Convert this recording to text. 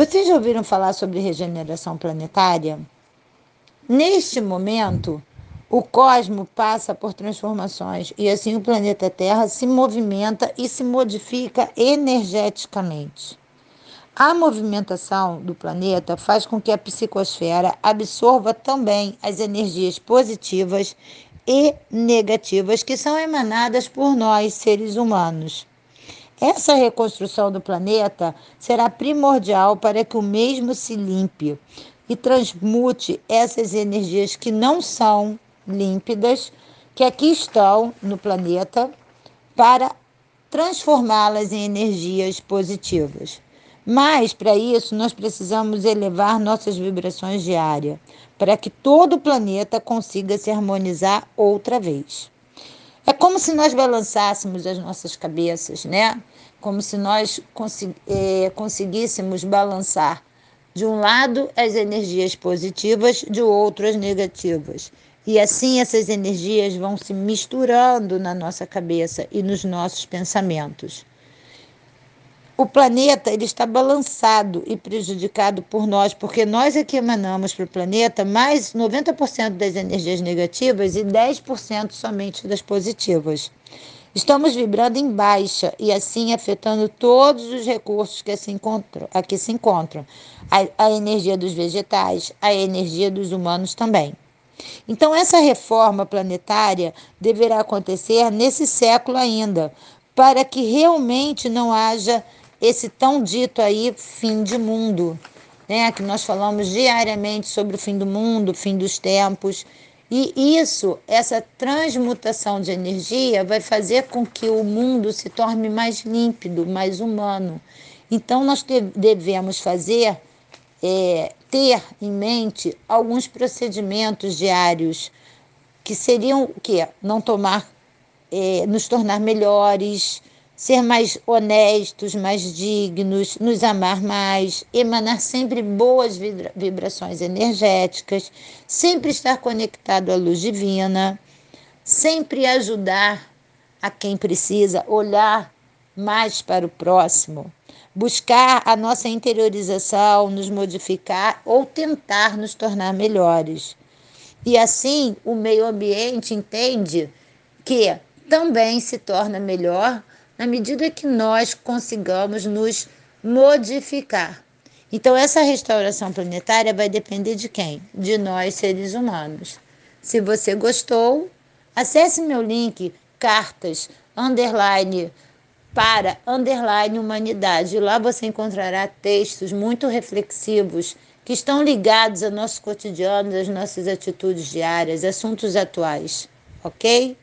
Vocês já ouviram falar sobre regeneração planetária? Neste momento, o cosmo passa por transformações e assim o planeta Terra se movimenta e se modifica energeticamente. A movimentação do planeta faz com que a psicosfera absorva também as energias positivas e negativas que são emanadas por nós, seres humanos. Essa reconstrução do planeta será primordial para que o mesmo se limpe e transmute essas energias que não são límpidas, que aqui estão no planeta, para transformá-las em energias positivas. Mas, para isso, nós precisamos elevar nossas vibrações diárias, para que todo o planeta consiga se harmonizar outra vez. É como se nós balançássemos as nossas cabeças, né? Como se nós consegui eh, conseguíssemos balançar de um lado as energias positivas, de outro as negativas. E assim essas energias vão se misturando na nossa cabeça e nos nossos pensamentos. O planeta ele está balançado e prejudicado por nós, porque nós é que emanamos para o planeta mais 90% das energias negativas e 10% somente das positivas. Estamos vibrando em baixa e assim afetando todos os recursos que se encontram, aqui se encontram. A, a energia dos vegetais, a energia dos humanos também. Então, essa reforma planetária deverá acontecer nesse século ainda, para que realmente não haja esse tão dito aí fim de mundo, né? Que nós falamos diariamente sobre o fim do mundo, fim dos tempos. E isso, essa transmutação de energia, vai fazer com que o mundo se torne mais límpido, mais humano. Então, nós devemos fazer, é, ter em mente alguns procedimentos diários que seriam o quê? Não tomar, é, nos tornar melhores, ser mais honestos, mais dignos, nos amar mais, emanar sempre boas vibrações energéticas, sempre estar conectado à luz divina, sempre ajudar a quem precisa, olhar mais para o próximo, buscar a nossa interiorização, nos modificar ou tentar nos tornar melhores. E assim o meio ambiente entende que também se torna melhor na medida que nós consigamos nos modificar. Então, essa restauração planetária vai depender de quem? De nós, seres humanos. Se você gostou, acesse meu link cartas underline para underline humanidade. Lá você encontrará textos muito reflexivos que estão ligados ao nosso cotidiano, às nossas atitudes diárias, assuntos atuais, ok?